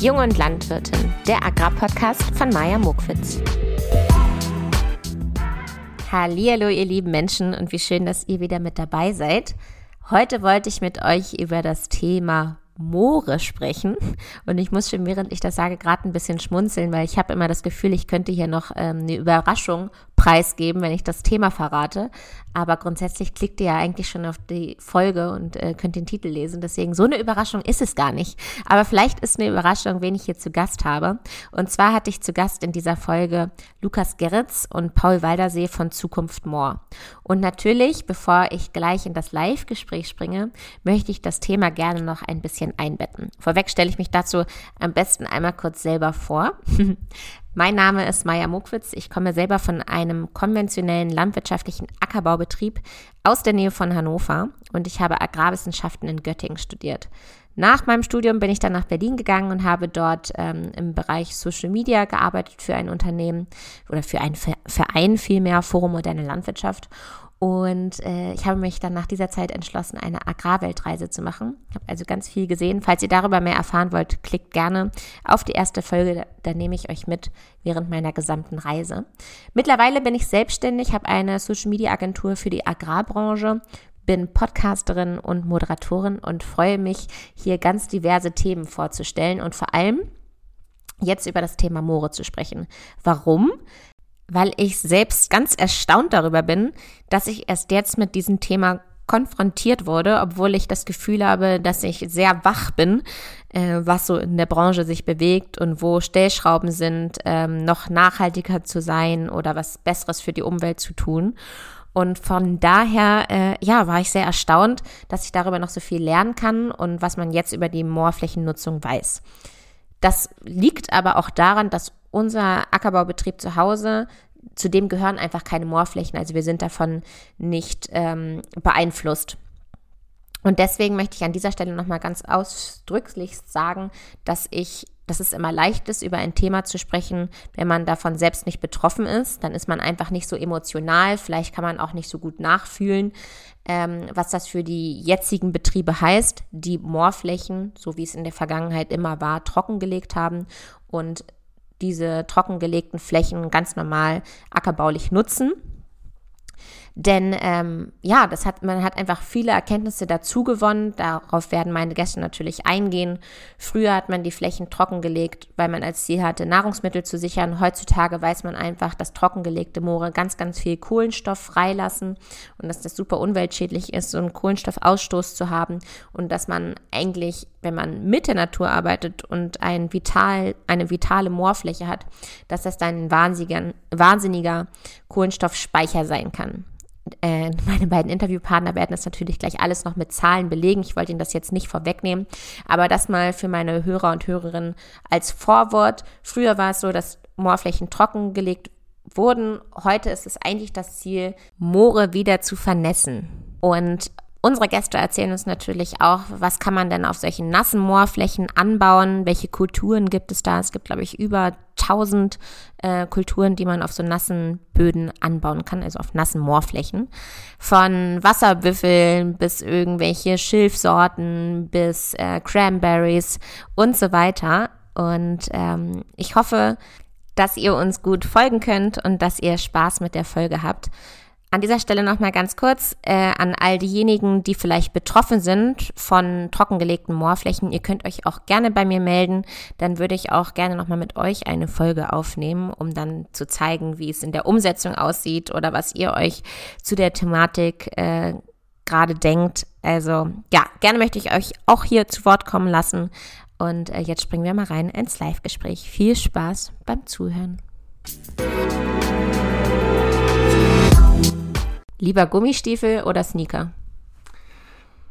Jung und Landwirtin, der Agrarpodcast von Maja Mokwitz. Hallo, ihr lieben Menschen und wie schön, dass ihr wieder mit dabei seid. Heute wollte ich mit euch über das Thema Moore sprechen. Und ich muss schon, während ich das sage, gerade ein bisschen schmunzeln, weil ich habe immer das Gefühl, ich könnte hier noch ähm, eine Überraschung preisgeben, wenn ich das Thema verrate. Aber grundsätzlich klickt ihr ja eigentlich schon auf die Folge und äh, könnt den Titel lesen. Deswegen so eine Überraschung ist es gar nicht. Aber vielleicht ist eine Überraschung, wen ich hier zu Gast habe. Und zwar hatte ich zu Gast in dieser Folge Lukas Gerritz und Paul Waldersee von Zukunft Moor. Und natürlich, bevor ich gleich in das Live-Gespräch springe, möchte ich das Thema gerne noch ein bisschen einbetten. Vorweg stelle ich mich dazu am besten einmal kurz selber vor. Mein Name ist Maja Mokwitz. Ich komme selber von einem konventionellen landwirtschaftlichen Ackerbaubetrieb aus der Nähe von Hannover und ich habe Agrarwissenschaften in Göttingen studiert. Nach meinem Studium bin ich dann nach Berlin gegangen und habe dort ähm, im Bereich Social Media gearbeitet für ein Unternehmen oder für einen Verein vielmehr, Forum Moderne Landwirtschaft. Und äh, ich habe mich dann nach dieser Zeit entschlossen, eine Agrarweltreise zu machen. Ich habe also ganz viel gesehen. Falls ihr darüber mehr erfahren wollt, klickt gerne auf die erste Folge. Da, da nehme ich euch mit während meiner gesamten Reise. Mittlerweile bin ich selbstständig, habe eine Social-Media-Agentur für die Agrarbranche, bin Podcasterin und Moderatorin und freue mich, hier ganz diverse Themen vorzustellen und vor allem jetzt über das Thema Moore zu sprechen. Warum? Weil ich selbst ganz erstaunt darüber bin, dass ich erst jetzt mit diesem Thema konfrontiert wurde, obwohl ich das Gefühl habe, dass ich sehr wach bin, äh, was so in der Branche sich bewegt und wo Stellschrauben sind, ähm, noch nachhaltiger zu sein oder was Besseres für die Umwelt zu tun. Und von daher, äh, ja, war ich sehr erstaunt, dass ich darüber noch so viel lernen kann und was man jetzt über die Moorflächennutzung weiß. Das liegt aber auch daran, dass unser Ackerbaubetrieb zu Hause, zu dem gehören einfach keine Moorflächen. Also wir sind davon nicht ähm, beeinflusst. Und deswegen möchte ich an dieser Stelle nochmal ganz ausdrücklich sagen, dass ich, dass es immer leicht ist, über ein Thema zu sprechen, wenn man davon selbst nicht betroffen ist. Dann ist man einfach nicht so emotional. Vielleicht kann man auch nicht so gut nachfühlen, ähm, was das für die jetzigen Betriebe heißt, die Moorflächen, so wie es in der Vergangenheit immer war, trockengelegt haben und diese trockengelegten Flächen ganz normal ackerbaulich nutzen. Denn ähm, ja, das hat, man hat einfach viele Erkenntnisse dazu gewonnen. Darauf werden meine Gäste natürlich eingehen. Früher hat man die Flächen trockengelegt, weil man als Ziel hatte, Nahrungsmittel zu sichern. Heutzutage weiß man einfach, dass trockengelegte Moore ganz, ganz viel Kohlenstoff freilassen und dass das super umweltschädlich ist, so einen Kohlenstoffausstoß zu haben und dass man eigentlich, wenn man mit der Natur arbeitet und ein vital, eine vitale Moorfläche hat, dass das dann ein wahnsinniger, wahnsinniger Kohlenstoffspeicher sein kann äh, meine beiden Interviewpartner werden das natürlich gleich alles noch mit Zahlen belegen. Ich wollte Ihnen das jetzt nicht vorwegnehmen, aber das mal für meine Hörer und Hörerinnen als Vorwort. Früher war es so, dass Moorflächen trockengelegt wurden. Heute ist es eigentlich das Ziel, Moore wieder zu vernässen. Und Unsere Gäste erzählen uns natürlich auch, was kann man denn auf solchen nassen Moorflächen anbauen, welche Kulturen gibt es da. Es gibt, glaube ich, über 1000 äh, Kulturen, die man auf so nassen Böden anbauen kann, also auf nassen Moorflächen. Von Wasserbüffeln bis irgendwelche Schilfsorten bis äh, Cranberries und so weiter. Und ähm, ich hoffe, dass ihr uns gut folgen könnt und dass ihr Spaß mit der Folge habt. An dieser Stelle nochmal ganz kurz äh, an all diejenigen, die vielleicht betroffen sind von trockengelegten Moorflächen. Ihr könnt euch auch gerne bei mir melden. Dann würde ich auch gerne nochmal mit euch eine Folge aufnehmen, um dann zu zeigen, wie es in der Umsetzung aussieht oder was ihr euch zu der Thematik äh, gerade denkt. Also ja, gerne möchte ich euch auch hier zu Wort kommen lassen. Und äh, jetzt springen wir mal rein ins Live-Gespräch. Viel Spaß beim Zuhören. Lieber Gummistiefel oder Sneaker?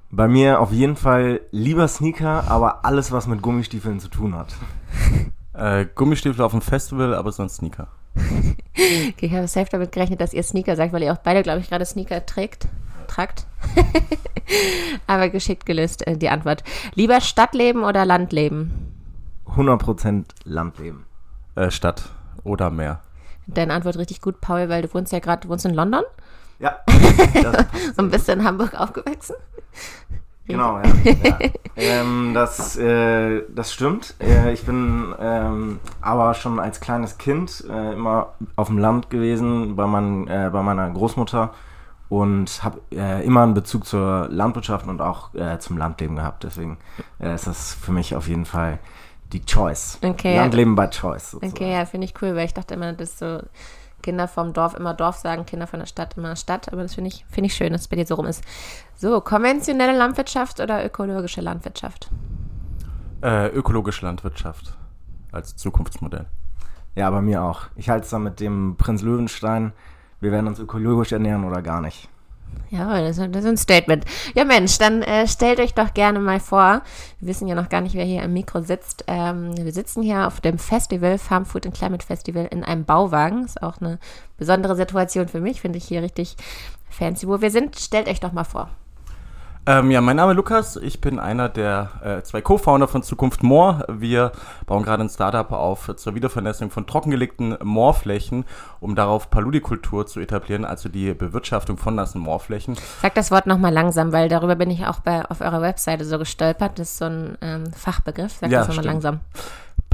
Bei mir auf jeden Fall lieber Sneaker, aber alles, was mit Gummistiefeln zu tun hat. äh, Gummistiefel auf dem Festival, aber sonst Sneaker. okay, ich habe safe damit gerechnet, dass ihr Sneaker sagt, weil ihr auch beide, glaube ich, gerade Sneaker trägt. Tragt. aber geschickt gelöst äh, die Antwort. Lieber Stadtleben oder Landleben? 100% Landleben. Äh, Stadt oder Meer. Deine Antwort richtig gut, Paul, weil du wohnst ja gerade, du wohnst in London? Ja. Und bist du in Hamburg aufgewachsen? Genau, ja. ja. ähm, das, äh, das stimmt. Äh, ich bin ähm, aber schon als kleines Kind äh, immer auf dem Land gewesen bei, mein, äh, bei meiner Großmutter und habe äh, immer einen Bezug zur Landwirtschaft und auch äh, zum Landleben gehabt. Deswegen ist das für mich auf jeden Fall die Choice. Okay. Landleben by Choice. Sozusagen. Okay, ja, finde ich cool, weil ich dachte immer, das ist so Kinder vom Dorf immer Dorf sagen, Kinder von der Stadt immer Stadt. Aber das finde ich, find ich schön, dass es bei dir so rum ist. So, konventionelle Landwirtschaft oder ökologische Landwirtschaft? Äh, ökologische Landwirtschaft als Zukunftsmodell. Ja, bei mir auch. Ich halte es dann mit dem Prinz Löwenstein. Wir werden uns ökologisch ernähren oder gar nicht. Ja, das, ist ein Statement. Ja, Mensch, dann äh, stellt euch doch gerne mal vor. Wir wissen ja noch gar nicht, wer hier am Mikro sitzt. Ähm, wir sitzen hier auf dem Festival, Farm Food and Climate Festival, in einem Bauwagen. Ist auch eine besondere Situation für mich, finde ich hier richtig fancy. Wo wir sind, stellt euch doch mal vor. Ähm, ja, mein Name ist Lukas. Ich bin einer der äh, zwei Co-Founder von Zukunft Moor. Wir bauen gerade ein Startup auf zur Wiedervernässung von trockengelegten Moorflächen, um darauf Paludikultur zu etablieren, also die Bewirtschaftung von nassen Moorflächen. Sag das Wort nochmal langsam, weil darüber bin ich auch bei, auf eurer Webseite so gestolpert. Das ist so ein ähm, Fachbegriff. Sag ja, das nochmal langsam.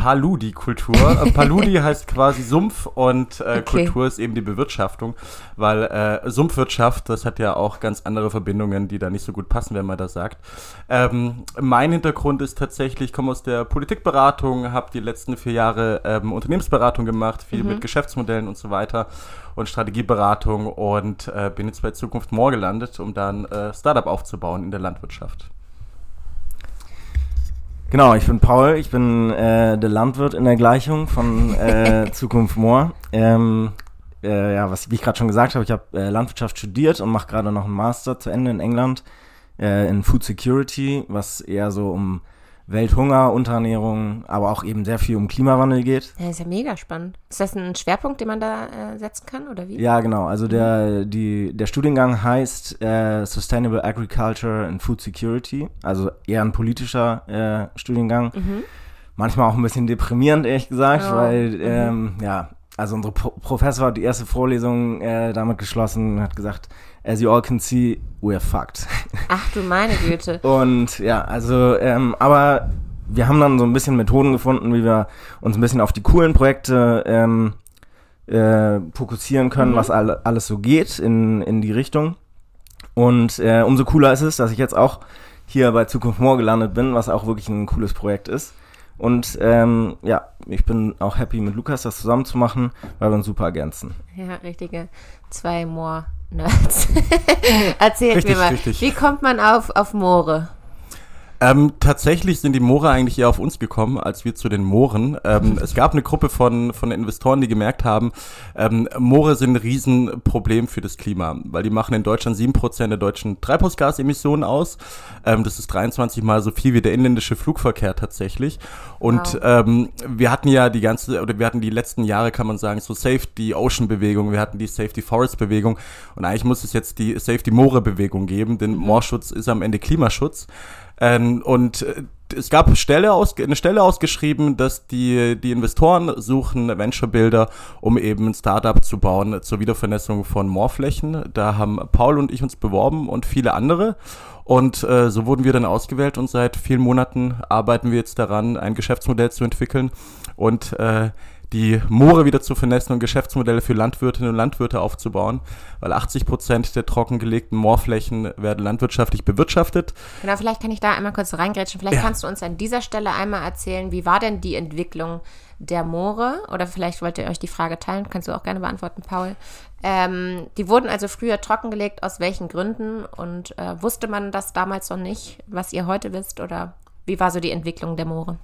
Paludi-Kultur. Äh, Paludi heißt quasi Sumpf und äh, okay. Kultur ist eben die Bewirtschaftung, weil äh, Sumpfwirtschaft, das hat ja auch ganz andere Verbindungen, die da nicht so gut passen, wenn man das sagt. Ähm, mein Hintergrund ist tatsächlich, ich komme aus der Politikberatung, habe die letzten vier Jahre ähm, Unternehmensberatung gemacht, viel mhm. mit Geschäftsmodellen und so weiter und Strategieberatung und äh, bin jetzt bei Zukunft More gelandet, um dann äh, Startup aufzubauen in der Landwirtschaft. Genau, ich bin Paul, ich bin äh, der Landwirt in der Gleichung von äh, Zukunft Moor. Ähm, äh, ja, was wie ich gerade schon gesagt habe, ich habe äh, Landwirtschaft studiert und mache gerade noch einen Master zu Ende in England äh, in Food Security, was eher so um Welthunger, Unterernährung, aber auch eben sehr viel um Klimawandel geht. Ja, ist ja mega spannend. Ist das ein Schwerpunkt, den man da äh, setzen kann oder wie? Ja, genau. Also der, die, der Studiengang heißt äh, Sustainable Agriculture and Food Security, also eher ein politischer äh, Studiengang. Mhm. Manchmal auch ein bisschen deprimierend, ehrlich gesagt, oh. weil, mhm. ähm, ja, also unsere Pro Professor hat die erste Vorlesung äh, damit geschlossen und hat gesagt, as you all can see, we're fucked. Ach du meine Güte. und ja, also, ähm, aber wir haben dann so ein bisschen Methoden gefunden, wie wir uns ein bisschen auf die coolen Projekte ähm, äh, fokussieren können, mhm. was all, alles so geht in, in die Richtung. Und äh, umso cooler ist es, dass ich jetzt auch hier bei Zukunft More gelandet bin, was auch wirklich ein cooles Projekt ist. Und ähm, ja, ich bin auch happy mit Lukas das zusammen zu machen, weil wir uns super ergänzen. Ja, richtige zwei Moor-Nerds. Erzählt richtig, mir mal, richtig. wie kommt man auf, auf Moore? Ähm, tatsächlich sind die Moore eigentlich eher auf uns gekommen, als wir zu den Mooren. Ähm, es gab eine Gruppe von, von Investoren, die gemerkt haben, ähm, Moore sind ein Riesenproblem für das Klima, weil die machen in Deutschland sieben Prozent der deutschen Treibhausgasemissionen aus. Ähm, das ist 23 mal so viel wie der inländische Flugverkehr tatsächlich. Und wow. ähm, wir hatten ja die ganze, oder wir hatten die letzten Jahre, kann man sagen, so Save the Ocean Bewegung, wir hatten die Save the Forest Bewegung und eigentlich muss es jetzt die Save the Moore Bewegung geben, denn mhm. Moorschutz ist am Ende Klimaschutz. Ähm, und äh, es gab Stelle aus, eine Stelle ausgeschrieben, dass die, die Investoren suchen Venture-Builder, um eben ein Startup zu bauen zur Wiedervernässung von Moorflächen. Da haben Paul und ich uns beworben und viele andere. Und äh, so wurden wir dann ausgewählt und seit vielen Monaten arbeiten wir jetzt daran, ein Geschäftsmodell zu entwickeln und äh, die Moore wieder zu vernässen und Geschäftsmodelle für Landwirtinnen und Landwirte aufzubauen, weil 80 Prozent der trockengelegten Moorflächen werden landwirtschaftlich bewirtschaftet. Genau, vielleicht kann ich da einmal kurz reingrätschen. Vielleicht ja. kannst du uns an dieser Stelle einmal erzählen, wie war denn die Entwicklung der Moore? Oder vielleicht wollt ihr euch die Frage teilen, kannst du auch gerne beantworten, Paul. Ähm, die wurden also früher trockengelegt, aus welchen Gründen? Und äh, wusste man das damals noch nicht, was ihr heute wisst? Oder wie war so die Entwicklung der Moore?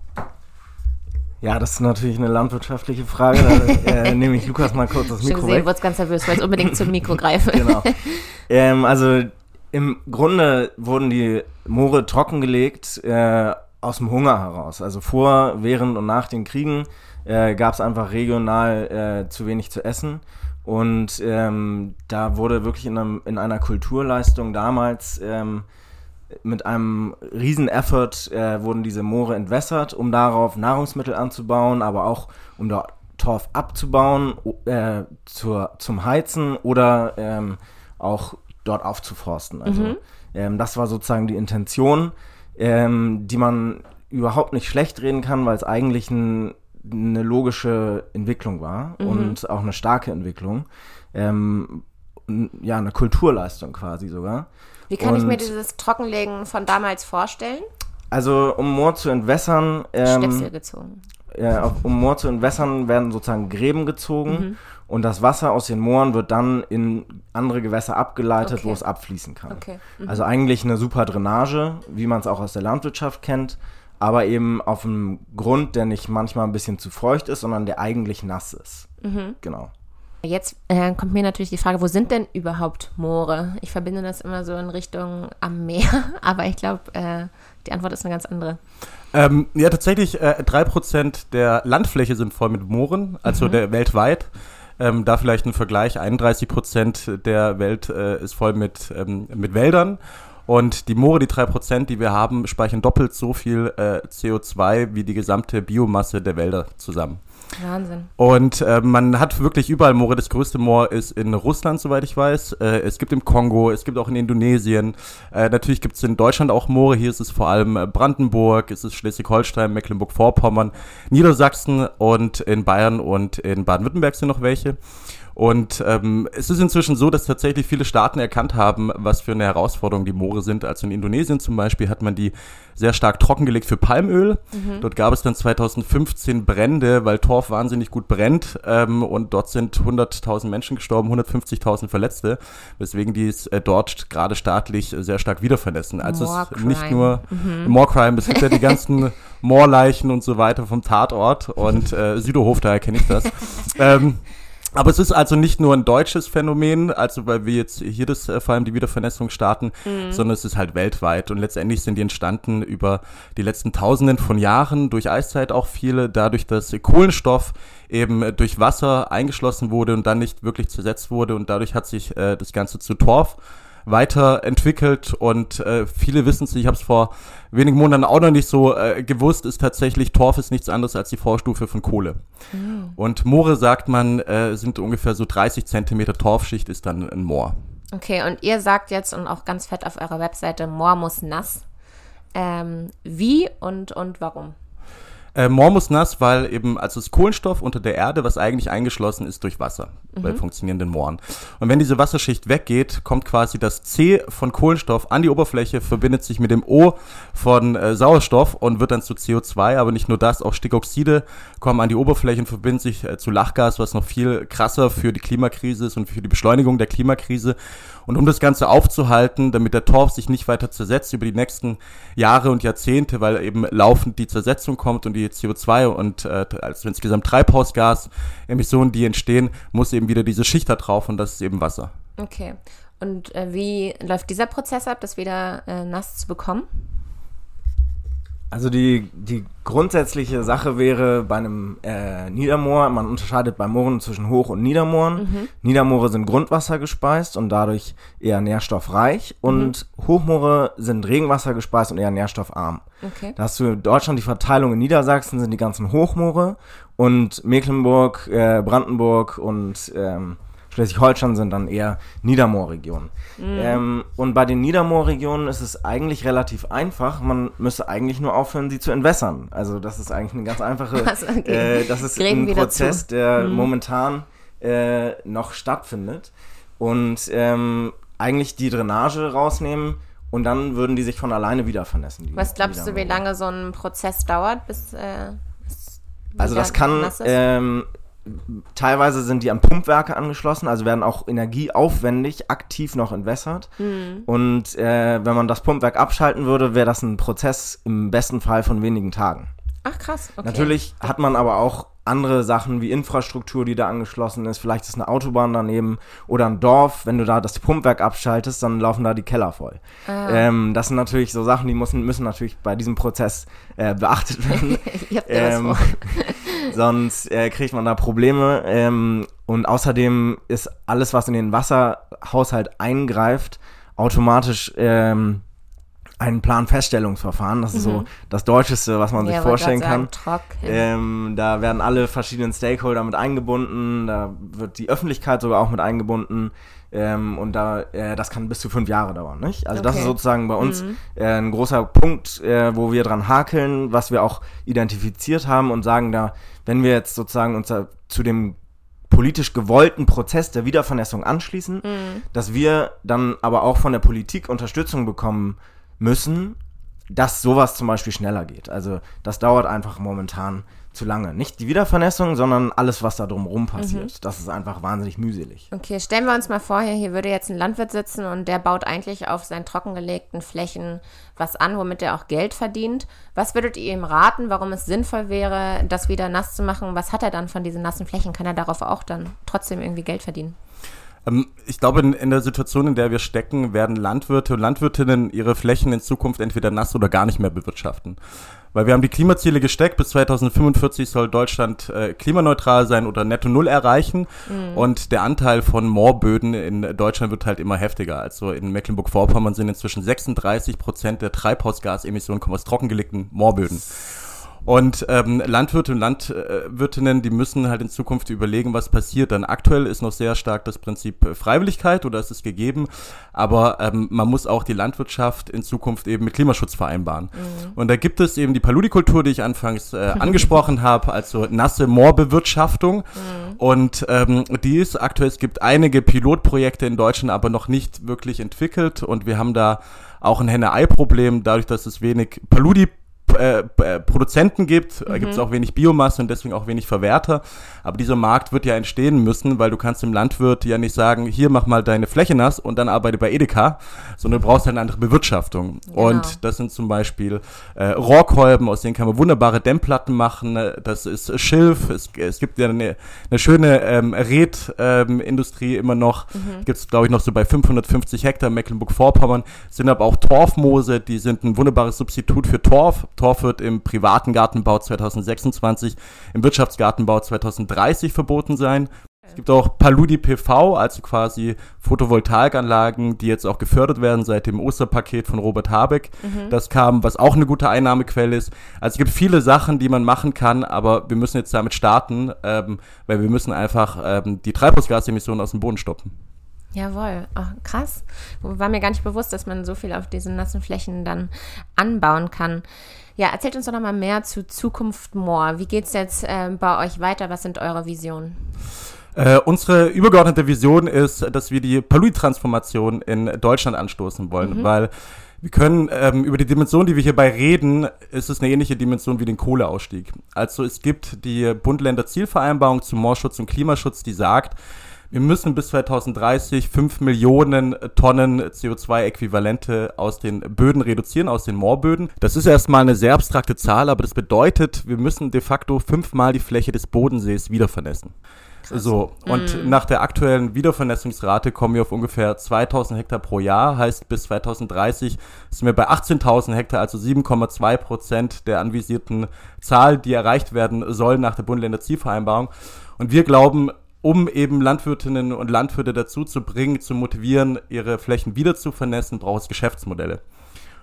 Ja, das ist natürlich eine landwirtschaftliche Frage. Da äh, nehme ich Lukas mal kurz das Mikro Schon gesehen, wird ganz nervös, weil ich unbedingt zum Mikro greife. genau. Ähm, also im Grunde wurden die Moore trockengelegt äh, aus dem Hunger heraus. Also vor, während und nach den Kriegen äh, gab es einfach regional äh, zu wenig zu essen. Und ähm, da wurde wirklich in, einem, in einer Kulturleistung damals ähm, mit einem riesen Effort äh, wurden diese Moore entwässert, um darauf Nahrungsmittel anzubauen, aber auch um dort Torf abzubauen, äh, zur, zum Heizen oder ähm, auch dort aufzuforsten. Also mhm. Ähm, das war sozusagen die Intention, ähm, die man überhaupt nicht schlecht reden kann, weil es eigentlich ein, eine logische Entwicklung war Mhm. und auch eine starke Entwicklung. Ähm, ja, eine Kulturleistung quasi sogar. Wie kann ich mir Und- dieses Trockenlegen von damals vorstellen? Also um Moor zu entwässern, ähm, Schnipsel gezogen. auf- um Moor zu entwässern, werden sozusagen Gräben gezogen Mhm. und das Wasser aus den Mooren wird dann in andere Gewässer abgeleitet, Okay. wo es abfließen kann. Okay. Mhm. Also eigentlich eine super Drainage, wie man es auch aus der Landwirtschaft kennt, aber eben auf einem Grund, der nicht manchmal ein bisschen zu feucht ist, sondern der eigentlich nass ist. Mhm. Genau. Jetzt äh, kommt mir natürlich die Frage, wo sind denn überhaupt Moore? Ich verbinde das immer so in Richtung am Meer, aber ich glaube, äh, die Antwort ist eine ganz andere. Ähm, ja, tatsächlich, äh, 3% der Landfläche sind voll mit Mooren, also der weltweit. Ähm, da vielleicht ein Vergleich, 31% der Welt äh, ist voll mit, ähm, mit Wäldern. Und die Moore, die 3%, die wir haben, speichern doppelt so viel äh, CO2 wie die gesamte Biomasse der Wälder zusammen. Wahnsinn. Und äh, man hat wirklich überall Moore. Das größte Moor ist in Russland, soweit ich weiß. Äh, es gibt im Kongo, es gibt auch in Indonesien. Äh, natürlich gibt es in Deutschland auch Moore. Hier ist es vor allem äh, Brandenburg, es ist Schleswig-Holstein, Mecklenburg-Vorpommern, Niedersachsen und in Bayern und in Baden-Württemberg sind noch welche. Und ähm, es ist inzwischen so, dass tatsächlich viele Staaten erkannt haben, was für eine Herausforderung die Moore sind. Also in Indonesien zum Beispiel hat man die sehr stark trockengelegt für Palmöl. Dort gab es dann 2015 Brände, weil Torf wahnsinnig gut brennt. Ähm, und dort sind 100.000 Menschen gestorben, 150.000 Verletzte, weswegen die es äh, dort gerade staatlich sehr stark wiedervernässen. Also es ist Moorcrime. nicht nur Moorcrime, es gibt ja die ganzen Moorleichen und so weiter vom Tatort und äh, Süderhof, daher kenne ich das. ähm, aber es ist also nicht nur ein deutsches Phänomen, also weil wir jetzt hier das äh, vor allem die Wiedervernässung starten, sondern es ist halt weltweit. Und letztendlich sind die entstanden über die letzten Tausenden von Jahren, durch Eiszeit auch viele, dadurch, dass Kohlenstoff eben durch Wasser eingeschlossen wurde und dann nicht wirklich zersetzt wurde. Und dadurch hat sich äh, das Ganze zu Torf weiterentwickelt und äh, viele wissen es, ich habe es vor wenigen Monaten auch noch nicht so äh, gewusst, ist tatsächlich Torf ist nichts anderes als die Vorstufe von Kohle. Und Moore, sagt man, äh, sind ungefähr so 30 Zentimeter Torfschicht ist dann ein Moor. Okay, und ihr sagt jetzt und auch ganz fett auf eurer Webseite, Moor muss nass. Ähm, wie und, und warum? Äh, Moor muss nass, weil eben, also das Kohlenstoff unter der Erde, was eigentlich eingeschlossen ist durch Wasser bei funktionierenden Mooren. Und wenn diese Wasserschicht weggeht, kommt quasi das C von Kohlenstoff an die Oberfläche, verbindet sich mit dem O von äh, Sauerstoff und wird dann zu CO2, aber nicht nur das, auch Stickoxide kommen an die Oberfläche und verbinden sich äh, zu Lachgas, was noch viel krasser für die Klimakrise ist und für die Beschleunigung der Klimakrise. Und um das Ganze aufzuhalten, damit der Torf sich nicht weiter zersetzt über die nächsten Jahre und Jahrzehnte, weil eben laufend die Zersetzung kommt und die CO2 und äh, also insgesamt Treibhausgasemissionen, die entstehen, muss eben wieder diese Schicht da drauf und das ist eben Wasser. Okay. Und äh, wie läuft dieser Prozess ab, das wieder äh, nass zu bekommen? Also die, die grundsätzliche Sache wäre bei einem äh, Niedermoor, man unterscheidet bei Mooren zwischen Hoch- und Niedermooren. Niedermoore sind grundwassergespeist und dadurch eher nährstoffreich und Hochmoore sind Regenwasser gespeist und eher nährstoffarm. Okay. Da hast du in Deutschland die Verteilung in Niedersachsen sind die ganzen Hochmoore und Mecklenburg, äh, Brandenburg und ähm, Schleswig-Holstein sind dann eher Niedermoorregionen. Ähm, und bei den Niedermoorregionen ist es eigentlich relativ einfach. Man müsste eigentlich nur aufhören, sie zu entwässern. Also das ist eigentlich eine ganz einfache, Also, okay. äh, das ist Gräben ein Prozess, zu. der momentan äh, noch stattfindet. Und ähm, eigentlich die Drainage rausnehmen und dann würden die sich von alleine wieder vernässen. Was glaubst du, wie lange so ein Prozess dauert, bis, äh, bis Also das kann, ähm, teilweise sind die an Pumpwerke angeschlossen, also werden auch energieaufwendig aktiv noch entwässert. Mhm. Und äh, wenn man das Pumpwerk abschalten würde, wäre das ein Prozess im besten Fall von wenigen Tagen. Ach krass, okay. Natürlich hat man aber auch andere Sachen wie Infrastruktur, die da angeschlossen ist. Vielleicht ist eine Autobahn daneben oder ein Dorf. Wenn du da das Pumpwerk abschaltest, dann laufen da die Keller voll. Ah. Ähm, das sind natürlich so Sachen, die müssen, müssen natürlich bei diesem Prozess äh, beachtet werden. ich hab dir Ähm, was vor. sonst äh, kriegt man da Probleme. Ähm, und außerdem ist alles, was in den Wasserhaushalt eingreift, automatisch ähm, ein Planfeststellungsverfahren. Das ist so das Deutscheste, was man sich Ja, wollte vorstellen kann. sagen. Ähm, da werden alle verschiedenen Stakeholder mit eingebunden, da wird die Öffentlichkeit sogar auch mit eingebunden. Ähm, und da, äh, das kann bis zu fünf Jahre dauern, nicht? Also das Okay. ist sozusagen bei uns äh, ein großer Punkt, äh, wo wir dran hakeln, was wir auch identifiziert haben und sagen da, wenn wir jetzt sozusagen uns zu dem politisch gewollten Prozess der Wiedervernässung anschließen, dass wir dann aber auch von der Politik Unterstützung bekommen müssen, dass sowas zum Beispiel schneller geht. Also das dauert einfach momentan zu lange. Nicht die Wiedervernässung, sondern alles, was da drumherum passiert. Das ist einfach wahnsinnig mühselig. Okay, stellen wir uns mal vor, hier, hier würde jetzt ein Landwirt sitzen und der baut eigentlich auf seinen trockengelegten Flächen was an, womit er auch Geld verdient. Was würdet ihr ihm raten, warum es sinnvoll wäre, das wieder nass zu machen? Was hat er dann von diesen nassen Flächen? Kann er darauf auch dann trotzdem irgendwie Geld verdienen? Ähm, Ich glaube, in, in der Situation, in der wir stecken, werden Landwirte und Landwirtinnen ihre Flächen in Zukunft entweder nass oder gar nicht mehr bewirtschaften. Weil wir haben die Klimaziele gesteckt, bis 2045 soll Deutschland äh, klimaneutral sein oder netto null erreichen. Und der Anteil von Moorböden in Deutschland wird halt immer heftiger. Also in Mecklenburg-Vorpommern sind inzwischen 36 Prozent der Treibhausgasemissionen kommen aus trockengelegten Moorböden. Und ähm, Landwirte und Landwirtinnen, die müssen halt in Zukunft überlegen, was passiert. Dann aktuell ist noch sehr stark das Prinzip äh, Freiwilligkeit oder ist es gegeben, aber ähm, man muss auch die Landwirtschaft in Zukunft eben mit Klimaschutz vereinbaren. Und da gibt es eben die Paludikultur, die ich anfangs äh, angesprochen habe, also nasse Moorbewirtschaftung. Und ähm, die ist aktuell, es gibt einige Pilotprojekte in Deutschland, aber noch nicht wirklich entwickelt. Und wir haben da auch ein Henne-Ei-Problem, dadurch, dass es wenig Paludi äh, äh, Produzenten gibt, mhm. gibt es auch wenig Biomasse und deswegen auch wenig Verwerter. Aber dieser Markt wird ja entstehen müssen, weil du kannst dem Landwirt ja nicht sagen, hier mach mal deine Fläche nass und dann arbeite bei Edeka, sondern du brauchst halt eine andere Bewirtschaftung. Genau. Und das sind zum Beispiel äh, Rohrkolben, aus denen kann man wunderbare Dämmplatten machen. äh, Das ist Schilf. Es, es gibt ja eine, eine schöne ähm, Red-Industrie immer noch. Mhm. Gibt es, glaube ich, noch so bei 550 Hektar Mecklenburg-Vorpommern. Sind aber auch Torfmoose, die sind ein wunderbares Substitut für Torf. Torf wird im privaten Gartenbau 2026, im Wirtschaftsgartenbau 2030 verboten sein. Es gibt auch Paludi PV, also quasi Photovoltaikanlagen, die jetzt auch gefördert werden seit dem Osterpaket von Robert Habeck. Das kam, was auch eine gute Einnahmequelle ist. Also es gibt viele Sachen, die man machen kann, aber wir müssen jetzt damit starten, ähm, weil wir müssen einfach ähm, die Treibhausgasemissionen aus dem Boden stoppen. Jawohl, Ach, krass. War mir gar nicht bewusst, dass man so viel auf diesen nassen Flächen dann anbauen kann. Ja, erzählt uns doch noch mal mehr zu Zukunft Moor. Wie geht's jetzt äh, bei euch weiter? Was sind eure Visionen? Äh, unsere übergeordnete Vision ist, dass wir die Palui-Transformation in Deutschland anstoßen wollen, weil wir können ähm, über die Dimension, die wir hierbei reden, ist es eine ähnliche Dimension wie den Kohleausstieg. Also es gibt die Bund-Länder-Zielvereinbarung zum Moorschutz und Klimaschutz, die sagt, wir müssen bis 2030 5 Millionen Tonnen CO2-Äquivalente aus den Böden reduzieren, aus den Moorböden. Das ist erstmal eine sehr abstrakte Zahl, aber das bedeutet, wir müssen de facto fünfmal die Fläche des Bodensees wiedervernässen. So, und nach der aktuellen Wiedervernässungsrate kommen wir auf ungefähr 2000 Hektar pro Jahr. Heißt, bis 2030 sind wir bei 18.000 Hektar, also 7,2 Prozent der anvisierten Zahl, die erreicht werden soll nach der Bund-Länder-Zielvereinbarung. Und wir glauben, um eben Landwirtinnen und Landwirte dazu zu bringen, zu motivieren, ihre Flächen wieder zu vernässen, braucht es Geschäftsmodelle.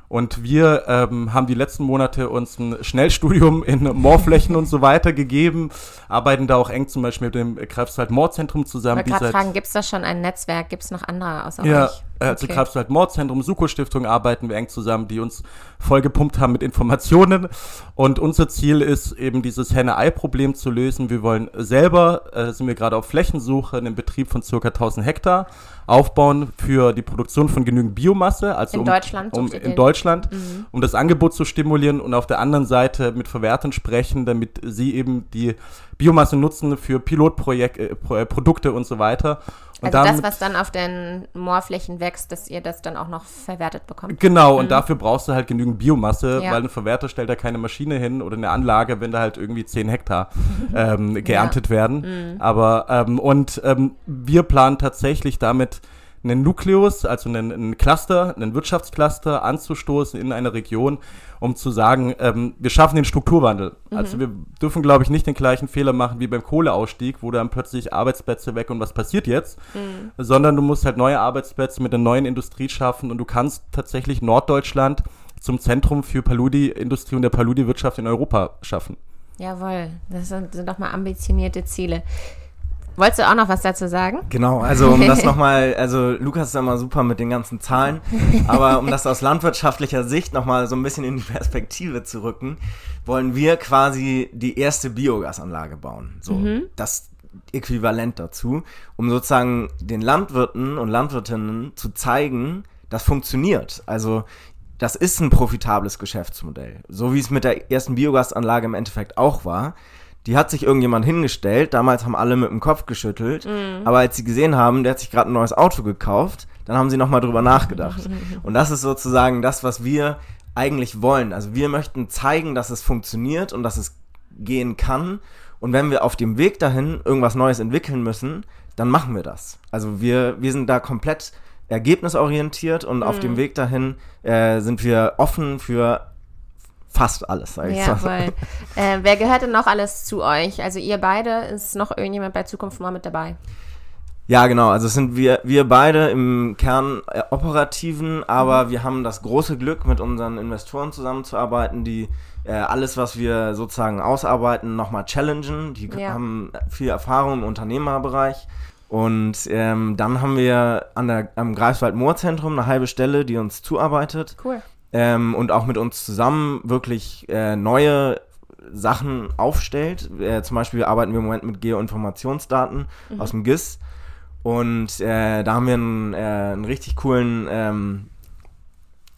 Und wir ähm, haben die letzten Monate uns ein Schnellstudium in Moorflächen und so weiter gegeben, arbeiten da auch eng zum Beispiel mit dem Greifswald Moorzentrum zusammen. Ich wollte gerade fragen, gibt es da schon ein Netzwerk? Gibt es noch andere außer ja, euch? Also Okay. Greifswald Moorzentrum, Suko-Stiftung arbeiten wir eng zusammen, die uns vollgepumpt haben mit Informationen. Und unser Ziel ist eben dieses Henne-Ei-Problem zu lösen. Wir wollen selber, äh, sind wir gerade auf Flächensuche, einen Betrieb von circa 1000 Hektar aufbauen für die Produktion von genügend Biomasse, also In um, Deutschland um in? Deutschland, um das Angebot zu stimulieren und auf der anderen Seite mit Verwertern sprechen, damit sie eben die Biomasse nutzen für Pilotprojekte, äh, äh, Produkte und so weiter. Und Also das, damit- was dann auf den Moorflächen wächst, dass ihr das dann auch noch verwertet bekommt. Genau, und dafür brauchst du halt genügend Biomasse, Mhm. Ja. weil ein Verwerter stellt da keine Maschine hin oder eine Anlage, wenn da halt irgendwie 10 Hektar ähm, geerntet werden. Mhm. Aber, ähm, und ähm, wir planen tatsächlich damit einen Nukleus, also einen, einen Cluster, einen Wirtschaftscluster anzustoßen in einer Region, um zu sagen, ähm, wir schaffen den Strukturwandel. Mhm. Also wir dürfen, glaube ich, nicht den gleichen Fehler machen wie beim Kohleausstieg, wo dann plötzlich Arbeitsplätze weg und was passiert jetzt, Mhm. sondern du musst halt neue Arbeitsplätze mit einer neuen Industrie schaffen und du kannst tatsächlich Norddeutschland zum Zentrum für Paludi-Industrie und der Paludi-Wirtschaft in Europa schaffen. Jawohl, das sind, sind doch mal ambitionierte Ziele. Wolltest du auch noch was dazu sagen? Genau, also um das nochmal, also Lukas ist ja immer super mit den ganzen Zahlen, aber um das aus landwirtschaftlicher Sicht nochmal so ein bisschen in die Perspektive zu rücken, wollen wir quasi die erste Biogasanlage bauen. So, mhm. das Äquivalent dazu, um sozusagen den Landwirten und Landwirtinnen zu zeigen, das funktioniert. Also das ist ein profitables Geschäftsmodell. So wie es mit der ersten Biogasanlage im Endeffekt auch war. Die hat sich irgendjemand hingestellt, damals haben alle mit dem Kopf geschüttelt, mhm. aber als sie gesehen haben, der hat sich gerade ein neues Auto gekauft, dann haben sie nochmal drüber nachgedacht. Und das ist sozusagen das, was wir eigentlich wollen. Also wir möchten zeigen, dass es funktioniert und dass es gehen kann. Und wenn wir auf dem Weg dahin irgendwas Neues entwickeln müssen, dann machen wir das. Also wir, wir sind da komplett ergebnisorientiert und mhm. auf dem mhm. Weg dahin äh, sind wir offen für fast alles, sag ich ja, so. Äh, wer gehört denn noch alles zu euch? Also ihr beide, ist noch irgendjemand bei Zukunft mal mit dabei? Ja, genau. Also sind wir, wir beide im Kern äh, operativen, aber mhm. wir haben das große Glück, mit unseren Investoren zusammenzuarbeiten, die äh, alles, was wir sozusagen ausarbeiten, nochmal challengen. Die ja. haben viel Erfahrung im Unternehmerbereich und ähm, dann haben wir an der, am Greifswald-Moor-Zentrum eine halbe Stelle, die uns zuarbeitet. Cool. Ähm, und auch mit uns zusammen wirklich äh, neue Sachen aufstellt. Äh, zum Beispiel arbeiten wir im Moment mit Geoinformationsdaten mhm. aus dem GIS. Und äh, da haben wir einen, äh, einen richtig coolen ähm,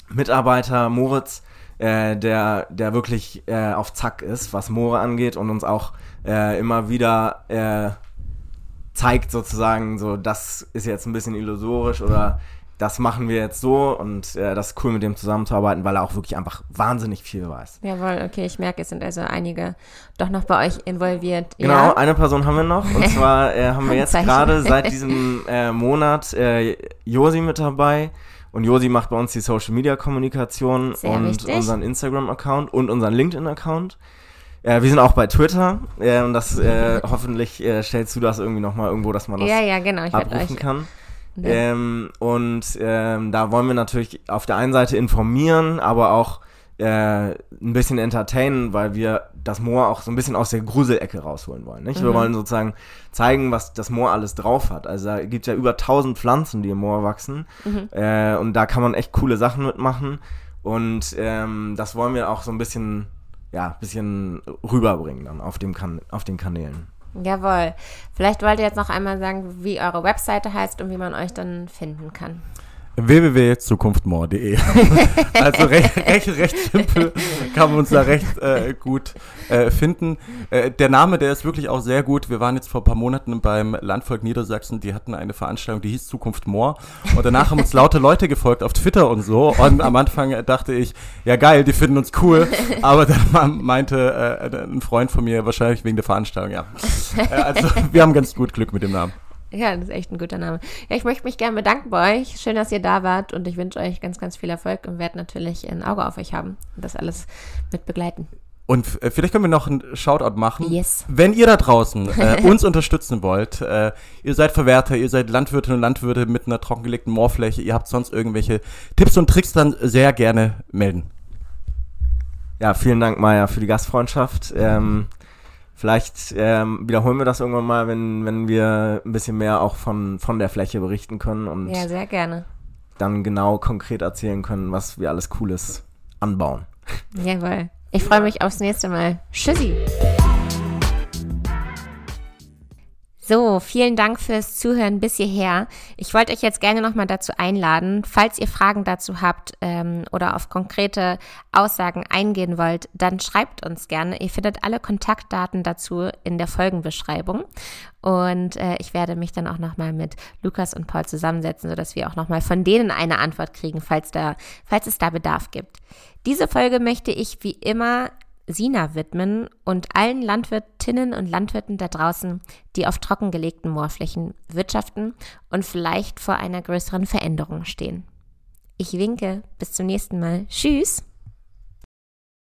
Mitarbeiter, Moritz, äh, der, der wirklich äh, auf Zack ist, was Moore angeht und uns auch immer wieder zeigt sozusagen, so das ist jetzt ein bisschen illusorisch oder das machen wir jetzt so und äh, das ist cool mit dem zusammenzuarbeiten, weil er auch wirklich einfach wahnsinnig viel weiß. Jawohl, okay, ich merke, es sind also einige doch noch bei euch involviert. Genau, ja? eine Person haben wir noch und zwar äh, haben wir jetzt gerade seit diesem äh, Monat äh, Josi mit dabei und Josi macht bei uns die Social Media Kommunikation Sehr und wichtig. unseren Instagram Account und unseren LinkedIn Account. Äh, wir sind auch bei Twitter äh, und das äh, hoffentlich äh, stellst du das irgendwie nochmal irgendwo, dass man das ja, ja, genau. ich abrufen kann. Ja. Ähm, und ähm, da wollen wir natürlich auf der einen Seite informieren, aber auch äh, ein bisschen entertainen, weil wir das Moor auch so ein bisschen aus der Gruselecke rausholen wollen. Nicht? Mhm. Wir wollen sozusagen zeigen, was das Moor alles drauf hat. Also da gibt es ja über 1000 Pflanzen, die im Moor wachsen. Mhm. Äh, und da kann man echt coole Sachen mitmachen. Und ähm, das wollen wir auch so ein bisschen ja, bisschen rüberbringen dann auf, dem kan auf den Kanälen. Jawohl. Vielleicht wollt ihr jetzt noch einmal sagen, wie eure Webseite heißt und wie man euch dann finden kann www.zukunftmore.de. also recht, recht, recht simpel kann man uns da recht äh, gut äh, finden. Äh, der Name, der ist wirklich auch sehr gut. Wir waren jetzt vor ein paar Monaten beim Landvolk Niedersachsen, die hatten eine Veranstaltung, die hieß Zukunft Moor. Und danach haben uns laute Leute gefolgt auf Twitter und so. Und am Anfang dachte ich, ja geil, die finden uns cool. Aber dann meinte äh, ein Freund von mir, wahrscheinlich wegen der Veranstaltung, ja. Äh, also wir haben ganz gut Glück mit dem Namen. Ja, das ist echt ein guter Name. Ja, ich möchte mich gerne bedanken bei euch. Schön, dass ihr da wart und ich wünsche euch ganz, ganz viel Erfolg und werde natürlich ein Auge auf euch haben und das alles mit begleiten. Und äh, vielleicht können wir noch einen Shoutout machen. Yes. Wenn ihr da draußen äh, uns unterstützen wollt, äh, ihr seid Verwerter, ihr seid Landwirtinnen und Landwirte mit einer trockengelegten Moorfläche, ihr habt sonst irgendwelche Tipps und Tricks, dann sehr gerne melden. Ja, vielen Dank, Maja, für die Gastfreundschaft. Ähm, Vielleicht ähm, wiederholen wir das irgendwann mal, wenn, wenn wir ein bisschen mehr auch von, von der Fläche berichten können und ja, sehr gerne. dann genau konkret erzählen können, was wir alles Cooles anbauen. Jawohl. Ich freue mich aufs nächste Mal. Tschüssi. So, vielen Dank fürs Zuhören bis hierher. Ich wollte euch jetzt gerne nochmal dazu einladen, falls ihr Fragen dazu habt ähm, oder auf konkrete Aussagen eingehen wollt, dann schreibt uns gerne. Ihr findet alle Kontaktdaten dazu in der Folgenbeschreibung. Und äh, ich werde mich dann auch nochmal mit Lukas und Paul zusammensetzen, sodass wir auch nochmal von denen eine Antwort kriegen, falls, da, falls es da Bedarf gibt. Diese Folge möchte ich wie immer Sina widmen und allen Landwirtinnen und Landwirten da draußen, die auf trockengelegten Moorflächen wirtschaften und vielleicht vor einer größeren Veränderung stehen. Ich winke, bis zum nächsten Mal. Tschüss!